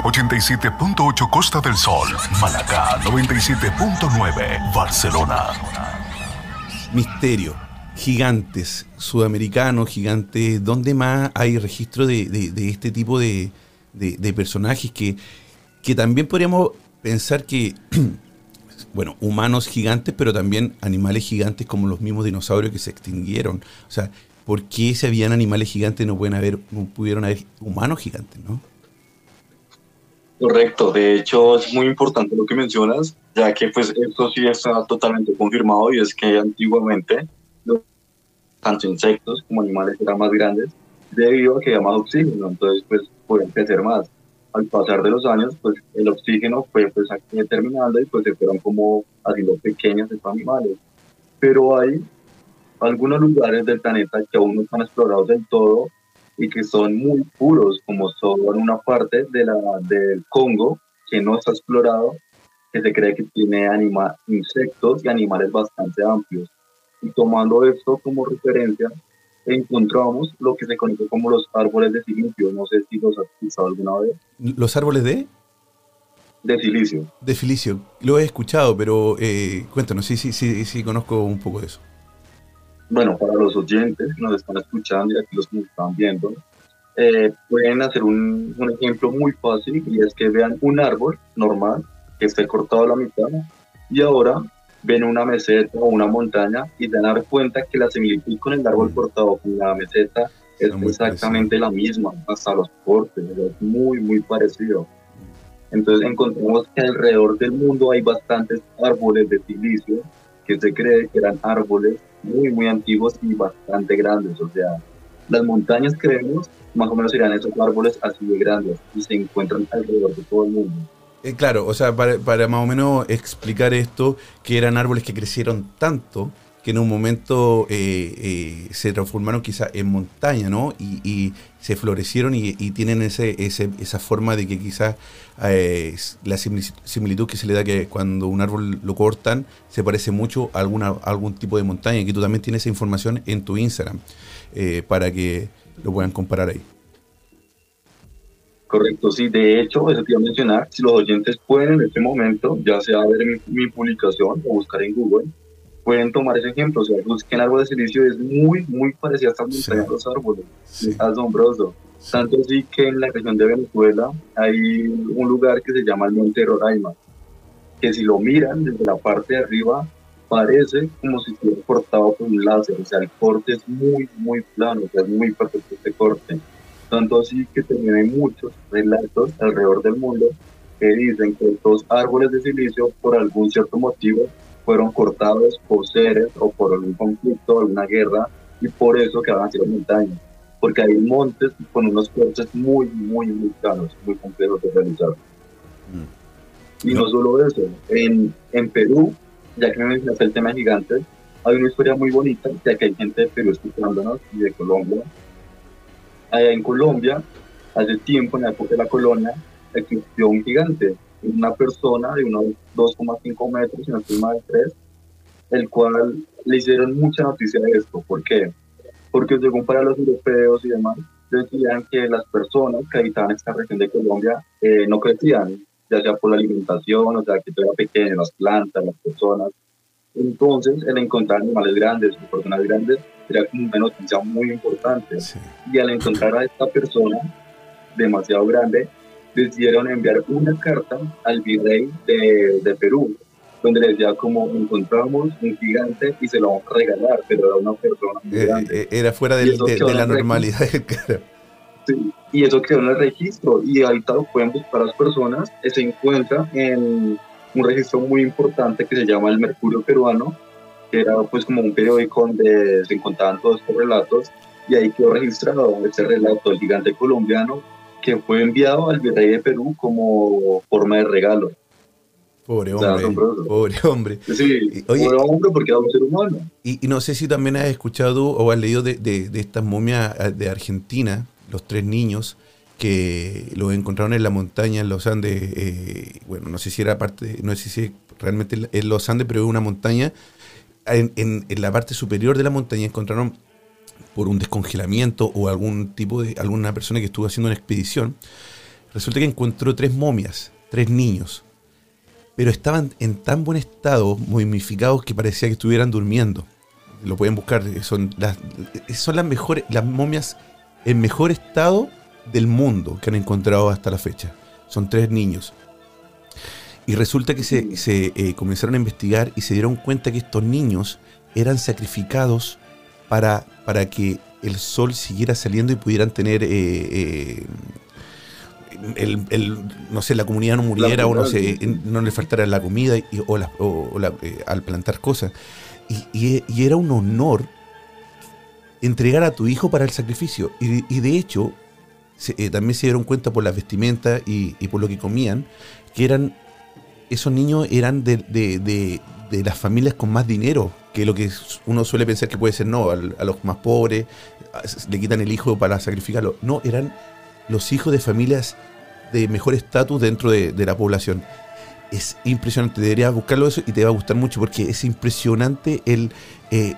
87.8 Costa del Sol, Malacá 97.9 Barcelona. Misterio, gigantes sudamericanos, gigantes, ¿dónde más hay registro de, este tipo de, personajes que, que también podríamos pensar que, <clears throat> bueno, humanos gigantes, pero también animales gigantes como los mismos dinosaurios que se extinguieron. O sea, ¿por qué si habían animales gigantes no, pueden haber, no pudieron haber humanos gigantes, no? Correcto, de hecho es muy importante lo que mencionas, ya que pues esto sí está totalmente confirmado y es que antiguamente tanto insectos como animales eran más grandes debido a que había más oxígeno, entonces pues pueden crecer más al pasar de los años, pues el oxígeno fue pues terminando y pues se fueron como haciendo pequeños estos animales. Pero hay algunos lugares del planeta que aún no están explorados del todo y que son muy puros, como son una parte de la, del Congo que no está explorado, que se cree que tiene anima, insectos y animales bastante amplios. Y tomando esto como referencia, encontramos lo que se conoce como los árboles de silicio. No sé si los has escuchado alguna vez. ¿Los árboles de? De silicio. De silicio. Lo he escuchado, pero eh, cuéntanos, sí, sí, sí, sí, conozco un poco de eso. Bueno, para los oyentes que nos están escuchando y aquí los que nos están viendo, eh, pueden hacer un, un, ejemplo muy fácil y es que vean un árbol normal que esté cortado a la mitad y ahora ven una meseta o una montaña y se dan cuenta que la similitud con el árbol cortado con la meseta es exactamente la misma, hasta los cortes, es muy, muy parecido. Entonces encontramos que alrededor del mundo hay bastantes árboles de silicio que se cree que eran árboles muy, muy antiguos y bastante grandes. O sea, las montañas que vemos más o menos serían esos árboles así de grandes y se encuentran alrededor de todo el mundo. Eh, claro, o sea, para, más o menos explicar esto, que eran árboles que crecieron tanto que en un momento eh, eh, se transformaron quizá en montaña, ¿no? Y, se florecieron y, tienen ese, esa forma de que quizás la similitud que se le da que cuando un árbol lo cortan se parece mucho a, alguna, algún tipo de montaña, y que tú también tienes esa información en tu Instagram para que lo puedan comparar ahí. Correcto, sí, de hecho, eso te iba a mencionar, si los oyentes pueden en este momento, ya sea ver mi, publicación o buscar en Google, pueden tomar ese ejemplo, o sea, busquen árbol de silicio, es muy, muy parecido a estas montañas los árboles, es asombroso. Tanto así que en la región de Venezuela hay un lugar que se llama el Monte Roraima, que si lo miran desde la parte de arriba, parece como si estuviera cortado con un láser, o sea, el corte es muy, muy plano, o sea, es muy perfecto este corte Tanto así que también hay muchos relatos alrededor del mundo que dicen que estos árboles de silicio, por algún cierto motivo, fueron cortados por seres o por algún conflicto, alguna guerra, y por eso quedaban así las montañas. Porque hay montes con unos cortes muy, muy, muy caros, muy complejos de realizar. Mm. Y no solo eso, en, en Perú, ya que me mencionaste el tema de gigantes, hay una historia muy bonita, ya que hay gente de Perú escuchándonos y de Colombia. Allá en Colombia, hace tiempo, en la época de la colonia, existió un gigante, una persona de unos 2,5 metros, no estoy de 3, el cual le hicieron mucha noticia de esto. ¿Por qué? Porque según para los europeos y demás, decían que las personas que habitaban esta región de Colombia eh, no crecían, ya sea por la alimentación, o sea, que todo era pequeño, las plantas, las personas. Entonces, el encontrar animales grandes o personas grandes era como una noticia muy importante. Y al encontrar a esta persona demasiado grande, decidieron enviar una carta al virrey de, de Perú, donde le decía como encontramos un gigante y se lo vamos a regalar, pero era una persona muy eh, grande. Eh, era fuera de, la normalidad. sí, y eso quedó en el registro y ahorita lo pueden buscar las personas, se encuentra en un registro muy importante que se llama el Mercurio Peruano, que era pues como un periódico donde se encontraban todos estos relatos y ahí quedó registrado este relato del gigante colombiano que fue enviado al virrey de Perú como forma de regalo. Pobre hombre, pobre hombre. Sí, pobre hombre porque era un ser humano. Y, no sé si también has escuchado o has leído de, de, estas momias eh, de Argentina, los tres niños que los encontraron en la montaña, en los Andes. Eh, bueno, no sé si era parte, no sé si realmente en los Andes, pero es una montaña. En, en, la parte superior de la montaña encontraron por un descongelamiento o algún tipo de alguna persona que estuvo haciendo una expedición, resulta que encontró tres momias, tres niños, pero estaban en tan buen estado, momificados que parecía que estuvieran durmiendo. Lo pueden buscar, son las, son las mejores, las momias en mejor estado del mundo que han encontrado hasta la fecha. Son tres niños. Y resulta que se, eh, comenzaron a investigar y se dieron cuenta que estos niños eran sacrificados para, para que el sol siguiera saliendo y pudieran tener eh, eh, el, no sé, la comunidad no muriera o no sé, no le faltara la comida o, eh, al plantar cosas. Y, era un honor entregar a tu hijo para el sacrificio. Y, de hecho, también se dieron cuenta por las vestimentas y, por lo que comían, que eran, esos niños eran de, de las familias con más dinero que lo que uno suele pensar que puede ser, no, a, los más pobres le quitan el hijo para sacrificarlo. No, eran los hijos de familias de mejor estatus dentro de, la población. Es impresionante, deberías buscarlo eso y te va a gustar mucho porque es impresionante el eh,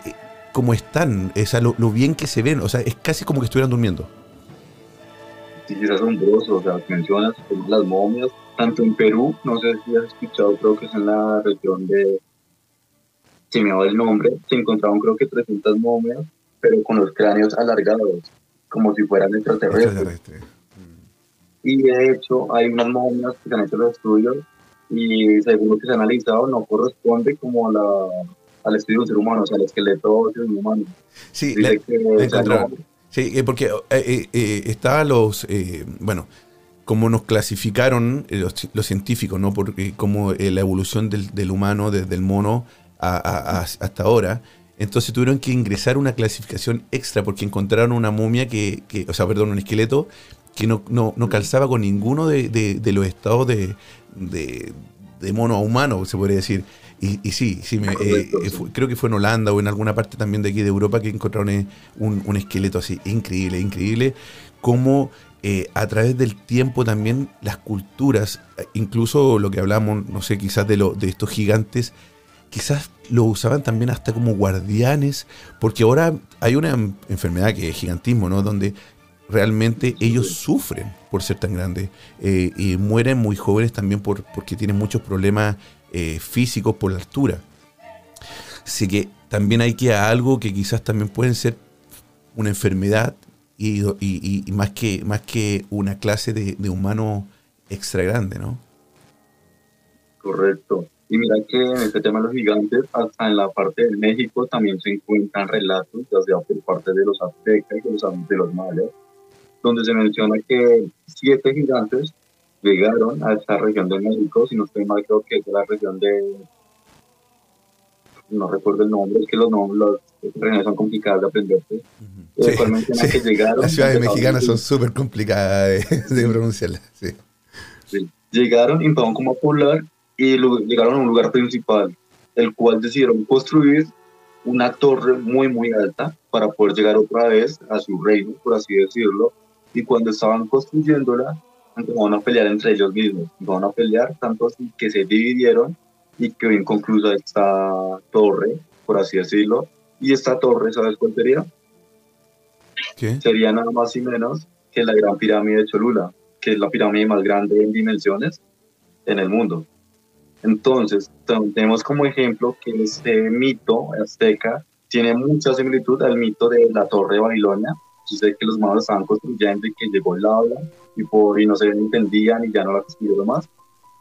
cómo están, lo, bien que se ven, o sea, es casi como que estuvieran durmiendo. Sí, es asombroso, o sea, mencionas las momias, tanto en Perú, no sé si has escuchado, creo que es en la región de se me va el nombre, se encontraron creo que 300 momias, pero con los cráneos alargados, como si fueran extraterrestres. Y de hecho hay unas momias que se han hecho los estudios y según lo que se ha analizado no corresponde como a la, al estudio del ser humano, o sea, al esqueleto del ser humano. Sí, le, Sí, eh, porque eh, eh, está los, bueno, como nos clasificaron los, científicos, ¿no? Porque como la evolución del, humano, desde el mono hasta ahora. Entonces tuvieron que ingresar una clasificación extra porque encontraron una momia que, o sea, perdón, un esqueleto que no, no, no calzaba con ninguno de, de, los estados de, de, mono a humano, se podría decir. Y, y sí, sí, me, eh, eh, creo que fue en Holanda o en alguna parte también de aquí de Europa que encontraron eh, un, un esqueleto así. Increíble, increíble. Cómo a través del tiempo también las culturas, incluso lo que hablamos, no sé, quizás de, lo, de estos gigantes, quizás lo usaban también hasta como guardianes, porque ahora hay una enfermedad que es gigantismo, ¿no? Donde realmente ellos sufren por ser tan grandes eh, y mueren muy jóvenes también por, porque tienen muchos problemas eh, físicos por la altura. Así que también hay que algo que quizás también pueden ser una enfermedad y, más, que, más que una clase de, de humano extra grande, ¿no? Correcto. Y mira que en este tema de los gigantes, hasta en la parte de México también se encuentran relatos, ya sea por parte de los aztecas y de los, mayas, donde se menciona que siete gigantes llegaron a esta región de México, si no estoy mal, creo que es la región de no recuerdo el nombre, es que los nombres, las regiones son complicadas de aprenderse. Sí, llegaron, Las ciudades mexicanas son súper complicadas de, pronunciarlas. Sí. Llegaron, empezaron como a poblar y llegaron a un lugar principal, el cual decidieron construir una torre muy, muy alta para poder llegar otra vez a su reino, por así decirlo. Y cuando estaban construyéndola, empezaron a pelear entre ellos mismos. Empezaron a pelear tanto así que se dividieron y quedó inconclusa esta torre, por así decirlo. Y esta torre, ¿sabes cuál sería? ¿Qué? Sería nada más y menos que la Gran Pirámide de Cholula, que es la pirámide más grande en dimensiones en el mundo. Entonces, tenemos como ejemplo que este mito azteca tiene mucha similitud al mito de la Torre de Babilonia. Yo sé que los magos estaban construyendo y que llegó el habla y, por, y no se entendían y ya no la construyeron más.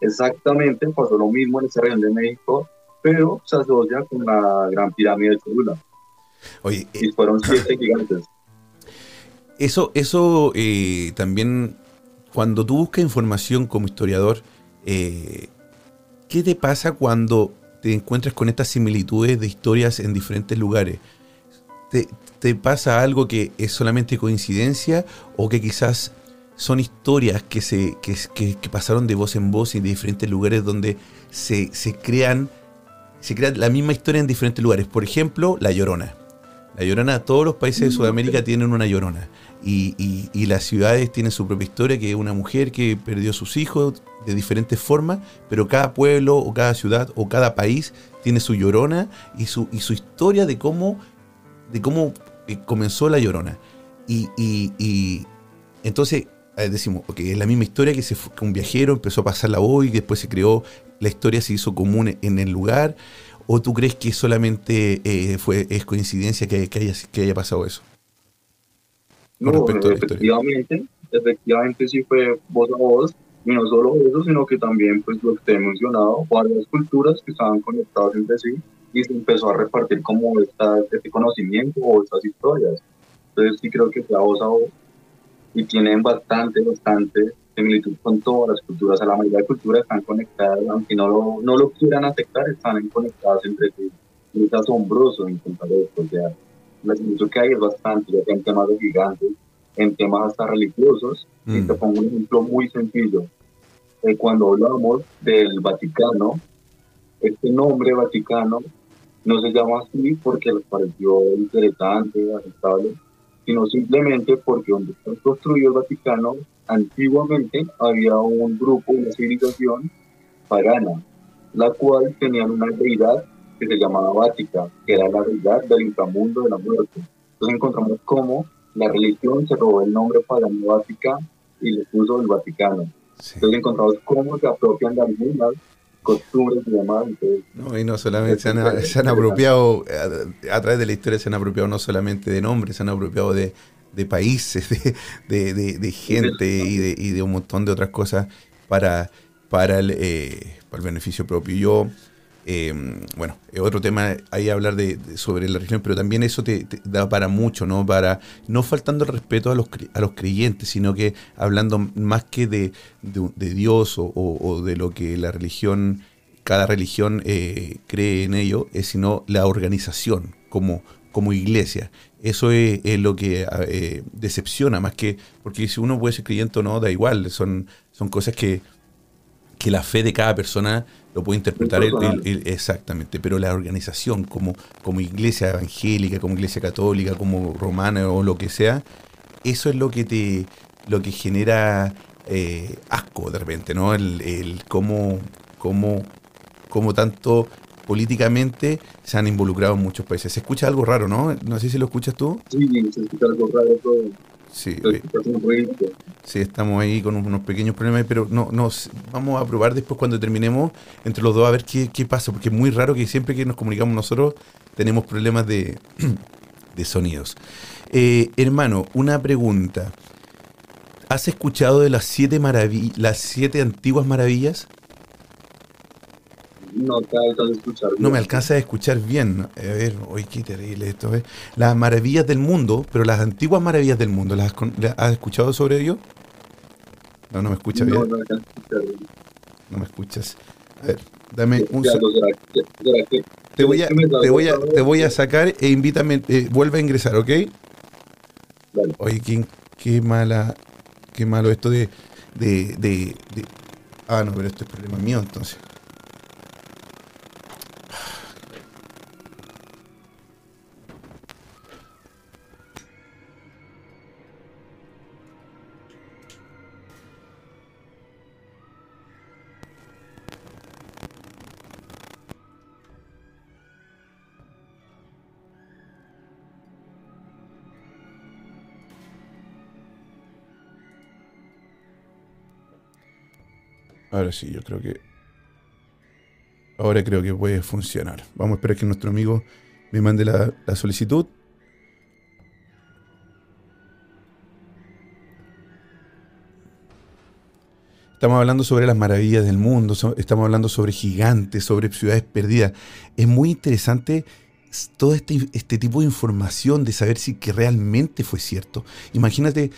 Exactamente pasó lo mismo en esa región de México, pero se asocia con la Gran Pirámide de Cholula. Oye, y fueron <laughs> siete gigantes. Eso, eso eh, también, cuando tú buscas información como historiador, eh, ¿qué te pasa cuando te encuentras con estas similitudes de historias en diferentes lugares? ¿Te, te pasa algo que es solamente coincidencia o que quizás son historias que, se, que, que, pasaron de voz en voz y de diferentes lugares donde se, se, crean, se crea la misma historia en diferentes lugares. Por ejemplo, La Llorona. La Llorona, todos los países de Sudamérica tienen una Llorona. Y, y, las ciudades tienen su propia historia, que es una mujer que perdió a sus hijos de diferentes formas, pero cada pueblo o cada ciudad o cada país tiene su Llorona y su, y su historia de cómo, de cómo eh, comenzó la Llorona. Y, y entonces decimos, ok, es la misma historia que, se, un viajero empezó a pasar la voz y después se creó, la historia se hizo común en el lugar, o tú crees que solamente eh, fue, es coincidencia que, haya, que haya pasado eso? No, efectivamente, efectivamente sí fue voz a voz, y no solo eso, sino que también, pues lo que te he mencionado, varias culturas que estaban conectadas entre sí, y se empezó a repartir como esta, este conocimiento o estas historias. Entonces sí creo que fue a voz a voz y tienen bastante, bastante similitud con todas las culturas. A la mayoría de culturas están conectadas, aunque no lo, no lo quieran aceptar, están conectadas entre sí. Y es asombroso encontrar esto. O sea, la similitud que hay es bastante, ya sea en temas de gigantes, en temas hasta religiosos. Y te mm. pongo un ejemplo muy sencillo. Eh, cuando hablamos del Vaticano, este nombre Vaticano no se llama así porque les pareció interesante, aceptable, sino simplemente porque donde está construido el Vaticano, antiguamente había un grupo, una civilización pagana, la cual tenía una deidad que se llamaba Vática, que era la deidad del inframundo de la muerte. Entonces encontramos cómo la religión se robó el nombre pagano Vática y le puso el Vaticano. Entonces encontramos cómo se apropian de algunas costumbres y demás. no, y no solamente se han, <laughs> apropiado, a, través de la historia se han apropiado no solamente de nombres, se han apropiado de, países, <laughs> de, gente y, de, un montón de otras cosas para, para, el, eh, para el beneficio propio. Yo Em, bueno, otro tema ahí hablar de, sobre la religión, pero también eso te, da para mucho, ¿no? Para no faltando el respeto a los, a los creyentes, sino que hablando más que de, Dios o, de lo que la religión, cada religión eh, cree en ello, es sino la organización como, como iglesia. Eso es, lo que eh, decepciona, más que, porque si uno puede ser creyente o no, da igual, son, son cosas que, que la fe de cada persona lo puede interpretar él, exactamente, pero la organización como, como iglesia evangélica, como iglesia católica, como romana o lo que sea, eso es lo que te lo que genera eh, asco de repente, ¿no? El, el cómo, cómo, cómo tanto políticamente se han involucrado en muchos países. Se escucha algo raro, ¿no? No sé si lo escuchas tú. Sí, se escucha algo raro todo. Sí, sí, estamos ahí con unos pequeños problemas, pero no, nos vamos a probar después cuando terminemos entre los dos a ver qué, pasa, porque es muy raro que siempre que nos comunicamos nosotros tenemos problemas de, <clears throat> sonidos. Eh, hermano, una pregunta. ¿Has escuchado de las siete, las siete antiguas maravillas? No te alcanza a escuchar bien. No me alcanza a escuchar bien. A ver, uy, qué terrible esto. ¿eh? Las maravillas del mundo, pero las antiguas maravillas del mundo, ¿las has, escuchado sobre ello? No, no me escucha No, bien. no escuchar bien. No me escuchas. A ver, dame un Ya, segundo. ¿será que- será que- Te voy a, me te voy a, te voy a sacar e invítame, eh, vuelve a ingresar, ¿ok? Dale. Oye, qué, qué mala, qué malo esto de, de, de, de- Ah, no, pero esto es problema mío entonces. Ahora sí, yo creo que. Ahora creo que puede funcionar. Vamos a esperar que nuestro amigo me mande la, la solicitud. Estamos hablando sobre las maravillas del mundo, estamos hablando sobre gigantes, sobre ciudades perdidas. Es muy interesante todo este, este tipo de información de saber si que realmente fue cierto. Imagínate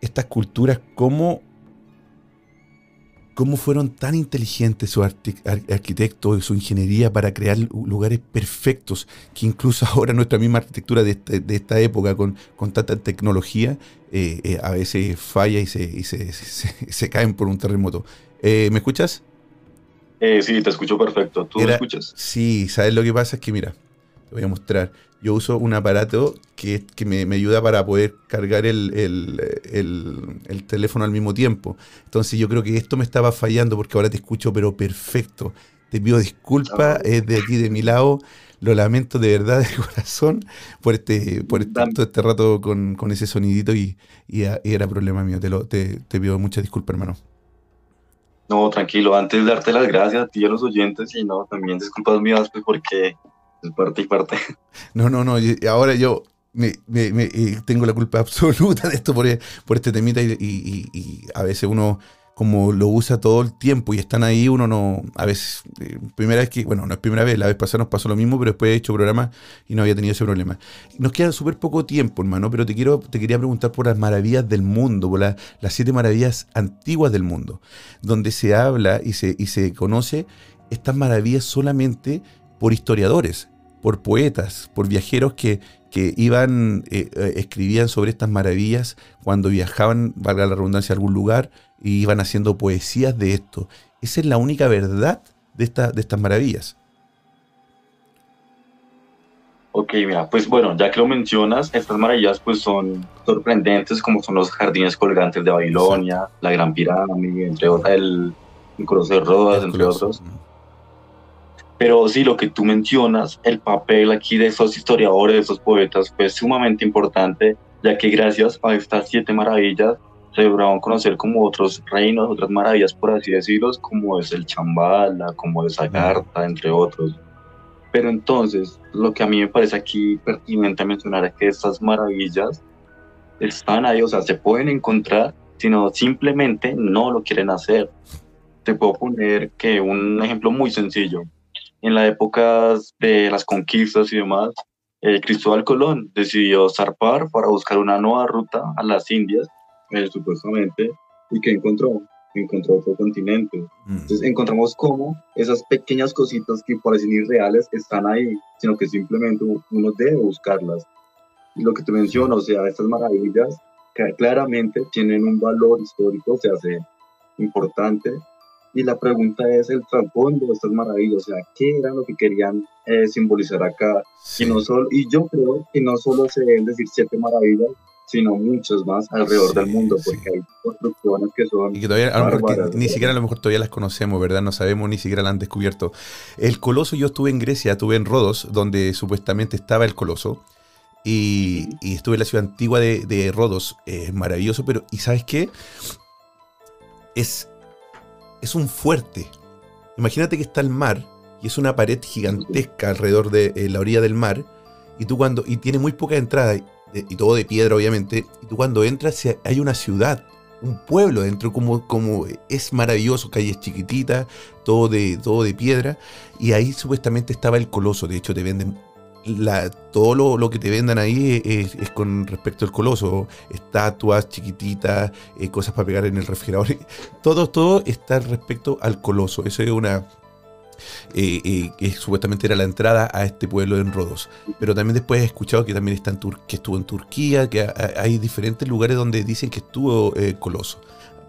estas culturas, cómo, cómo fueron tan inteligentes sus arquitectos y su ingeniería para crear lu- lugares perfectos, que incluso <laughs> ahora nuestra misma arquitectura de, este- de esta época, con, con tanta tecnología, eh, eh, a veces falla y se, y se, se- se caen por un terremoto. Eh, ¿Me escuchas? Eh, sí, te escucho perfecto. ¿Tú me escuchas? Sí, ¿sabes lo que pasa? Es que mira, te voy a mostrar. Yo uso un aparato que, que me, me ayuda para poder cargar el, el- el- el teléfono al mismo tiempo. Entonces yo creo que esto me estaba fallando porque ahora te escucho pero perfecto. Te pido disculpas, es de aquí de mi lado. Lo lamento de verdad <laughs> de corazón por este, por este, todo este rato con, con ese sonidito y, y a- y era problema mío. Te, lo, te, te pido muchas disculpas, hermano. No, tranquilo. Antes de darte las gracias a ti y a los oyentes, y no, también disculpas mías, pues porque parte y parte. No, no, no. Ahora yo me, eh, tengo la culpa <laughs> absoluta de esto por, por este temita y, a veces uno, como lo usa todo el tiempo y están ahí, uno no. A veces, eh, primera vez que. Bueno, no es primera vez, la vez pasada nos pasó lo mismo, pero después he hecho programas y no había tenido ese problema. Nos queda súper poco tiempo, hermano, pero te, quiero, te quería preguntar por las maravillas del mundo, por la- las siete maravillas antiguas del mundo, donde se habla y se, y se conoce estas maravillas solamente por historiadores, por poetas, por viajeros que, que iban, eh, eh, escribían sobre estas maravillas cuando viajaban, valga la redundancia, a algún lugar y iban haciendo poesías de esto. Esa es la única verdad de, esta, de estas maravillas. Ok, mira, pues bueno, ya que lo mencionas, estas maravillas pues son sorprendentes como son los jardines colgantes de Babilonia, la Gran Pirámide, entre otros, el, el Coloso de Rodas, entre otros. Pero sí, lo que tú mencionas, el papel aquí de esos historiadores, de esos poetas, fue sumamente importante, ya que gracias a estas siete maravillas se lograron conocer como otros reinos, otras maravillas, por así decirlo, como es el Chambala, como es Agartha, entre otros. Pero entonces, lo que a mí me parece aquí pertinente mencionar es que estas maravillas están ahí, o sea, se pueden encontrar, sino simplemente no lo quieren hacer. Te puedo poner que un ejemplo muy sencillo. En las épocas de las conquistas y demás, eh, Cristóbal Colón decidió zarpar para buscar una nueva ruta a las Indias, eh, supuestamente, y que encontró, encontró otro continente. Mm. Entonces encontramos cómo esas pequeñas cositas que parecen irreales están ahí, sino que simplemente uno debe buscarlas. Y lo que te menciono, o sea, estas maravillas que claramente tienen un valor histórico, se hace importante. Y la pregunta es el trasfondo de estas maravillas, o sea, ¿qué era lo que querían eh, simbolizar acá? Sí. Y, no solo, y yo creo que no solo se deben decir siete maravillas, sino muchas más alrededor Sí, del mundo, sí. porque hay construcciones que son Y que todavía, a lo mejor que ni siquiera a lo mejor todavía las conocemos, ¿verdad? No sabemos, ni siquiera la han descubierto. El coloso, yo estuve en Grecia, estuve en Rodos, donde supuestamente estaba el coloso. Y, y estuve en la ciudad antigua de, de Rodos. eh, Es maravilloso, pero ¿y sabes qué? Es, es un fuerte. Imagínate que está el mar y es una pared gigantesca alrededor de eh, la orilla del mar. Y tú cuando. Y tiene muy poca entrada. eh, Y todo de piedra, obviamente. Y tú cuando entras, hay una ciudad un pueblo dentro, como, como es maravilloso, calles chiquititas, todo de, todo de piedra, y ahí supuestamente estaba el coloso, de hecho te venden la, todo lo, que te vendan ahí es, con respecto al coloso, estatuas chiquititas, eh, cosas para pegar en el refrigerador, <laughs> todo, todo está respecto al coloso, eso es una... Eh, eh, que supuestamente era la entrada a este pueblo en Rodos. Pero también después he escuchado que también está en que estuvo en Turquía, que hay diferentes lugares donde dicen que estuvo Coloso.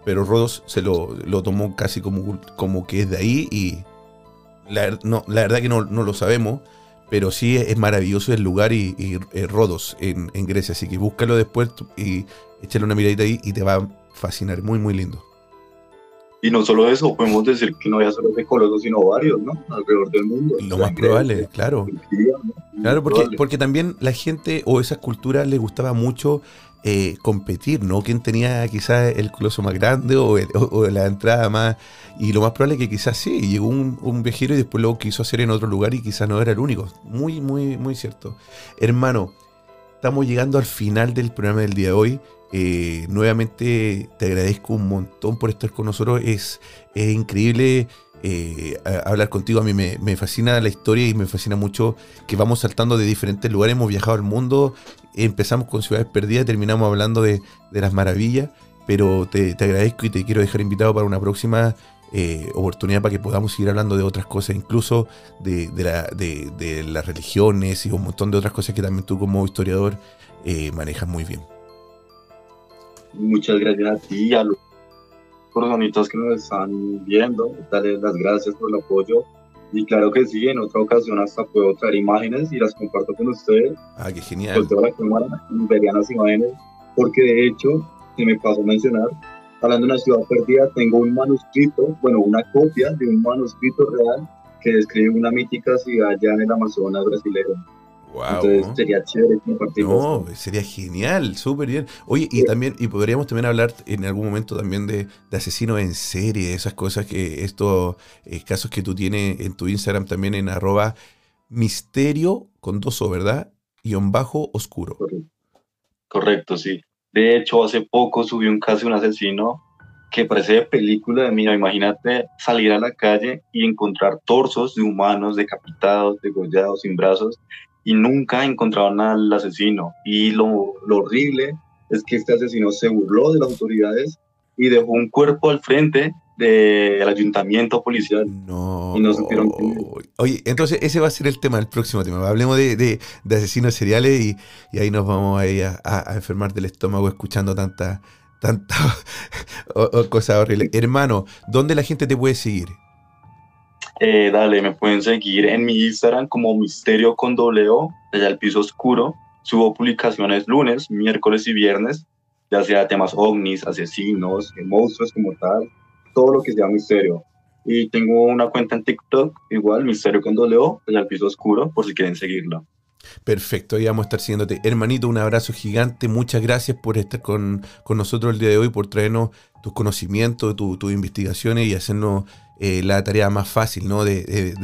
Pero Rodos se lo, lo, tomó casi como, como que es de ahí y la, no, la verdad que no, no lo sabemos pero sí es maravilloso el lugar y, eh, Rodos en, Grecia, así que búscalo después y échale una miradita ahí y te va a fascinar, muy muy lindo. Y no solo eso, podemos decir que no había solo de Coloso, sino varios, ¿no? Alrededor del mundo. Lo más probable, claro. Claro, porque, porque también la gente o esas culturas les gustaba mucho eh, competir, ¿no? ¿Quién tenía quizás el coloso más grande o, la entrada más... Y lo más probable es que quizás sí, llegó un, viajero y después lo quiso hacer en otro lugar y quizás no era el único. Muy, muy, muy cierto. Hermano, estamos llegando al final del programa del día de hoy. Eh, nuevamente te agradezco un montón por estar con nosotros. Es, es increíble eh, hablar contigo. A mí me, fascina la historia y me fascina mucho que vamos saltando de diferentes lugares. Hemos viajado al mundo, empezamos con Ciudades Perdidas, terminamos hablando de, las maravillas. Pero te, agradezco y te quiero dejar invitado para una próxima eh, oportunidad para que podamos seguir hablando de otras cosas, incluso de, las religiones y un montón de otras cosas que también tú como historiador eh, manejas muy bien. Muchas gracias a ti y a los personitas que nos están viendo, darles las gracias por el apoyo. Y claro que sí, en otra ocasión hasta puedo traer imágenes y las comparto con ustedes. Ah, qué genial. Pues la cámara verían las imágenes, porque de hecho, se me pasó a mencionar, hablando de una ciudad perdida, tengo un manuscrito, bueno, una copia de un manuscrito real que describe una mítica ciudad allá en el Amazonas brasileño. Entonces sería chévere compartir. No, sería genial, súper bien. Oye, y también, y podríamos también hablar en algún momento también de, asesinos en serie, esas cosas que estos eh, casos que tú tienes en tu Instagram también en arroba misterio con dos O, ¿verdad? un bajo oscuro. Correcto. sí. De hecho, hace poco subí un caso de un asesino que parece de película de mí. Imagínate salir a la calle y encontrar torsos de humanos decapitados, degollados, sin brazos, y nunca encontraron al asesino. Y lo, lo, horrible es que este asesino se burló de las autoridades y dejó un cuerpo al frente del ayuntamiento policial. No. Y no supieron Oye, entonces ese va a ser el tema del próximo tema. Hablemos de, de, asesinos seriales y, y, ahí nos vamos a, ir a, enfermar del estómago escuchando tanta, tanta <laughs> cosa horrible. Hermano, ¿dónde la gente te puede seguir? Eh, dale, me pueden seguir en mi Instagram como Misterio con doble O, allá el piso oscuro. Subo publicaciones lunes, miércoles y viernes, ya sea temas ovnis, asesinos, monstruos como tal, todo lo que sea misterio. Y tengo una cuenta en TikTok, igual, Misterio con doble O, allá el piso oscuro, por si quieren seguirlo. Perfecto, ahí vamos a estar siguiéndote. Hermanito, un abrazo gigante. Muchas gracias por estar con, nosotros el día de hoy, por traernos tus conocimientos, tus investigaciones y hacernos eh, la tarea más fácil, ¿no? De,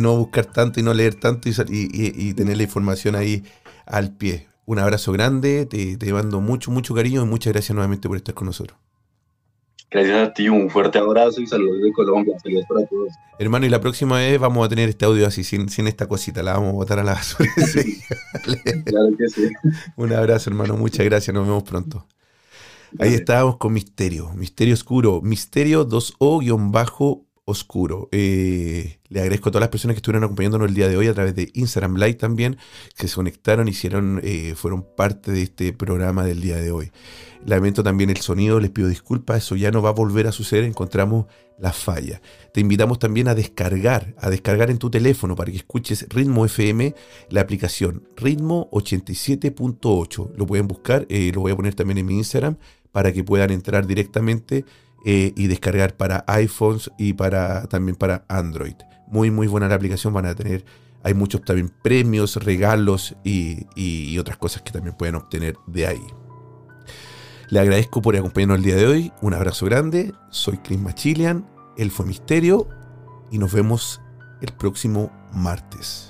no buscar tanto y no leer tanto y, tener la información ahí al pie. Un abrazo grande, te, te mando mucho, mucho cariño y muchas gracias nuevamente por estar con nosotros. Gracias a ti, un fuerte abrazo y saludos de Colombia. Saludos para todos. Hermano, y la próxima vez vamos a tener este audio así, sin, sin esta cosita, la vamos a botar a la basura. <laughs> claro que sí. Un abrazo, hermano, muchas gracias, nos vemos pronto. Ahí estábamos con Misterio, Misterio Oscuro, Misterio 2O-bajo oscuro. Eh, le agradezco a todas las personas que estuvieron acompañándonos el día de hoy a través de Instagram Live también, que se conectaron, hicieron, eh, fueron parte de este programa del día de hoy. Lamento también el sonido, les pido disculpas, eso ya no va a volver a suceder, encontramos la falla. Te invitamos también a descargar, a descargar en tu teléfono para que escuches Ritmo FM, la aplicación Ritmo 87.8. Lo pueden buscar, eh, lo voy a poner también en mi Instagram para que puedan entrar directamente eh, y descargar para iPhones y para también para Android. Muy muy buena la aplicación, van a tener, hay muchos también premios, regalos y, otras cosas que también pueden obtener de ahí. Le agradezco por acompañarnos el día de hoy, un abrazo grande, soy Chris Machilian, él fue Misterio y nos vemos el próximo martes.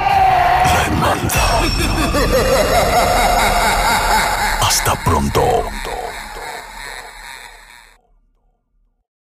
<laughs> Hasta pronto.